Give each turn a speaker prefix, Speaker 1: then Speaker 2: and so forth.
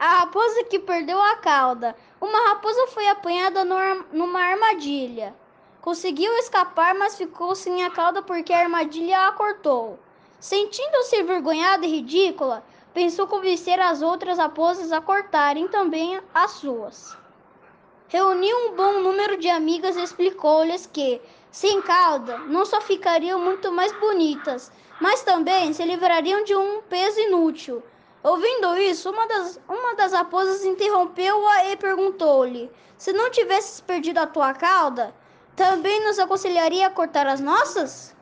Speaker 1: A raposa que perdeu a cauda. Uma raposa foi apanhada numa armadilha. Conseguiu escapar, mas ficou sem a cauda porque a armadilha a cortou. Sentindo-se envergonhada e ridícula, pensou convencer as outras raposas a cortarem também as suas. Reuniu um bom número de amigas e explicou-lhes que, sem cauda, não só ficariam muito mais bonitas, mas também se livrariam de um peso inútil. Ouvindo isso, uma das, uma das raposas interrompeu-a e perguntou-lhe: Se não tivesses perdido a tua cauda, também nos aconselharia a cortar as nossas?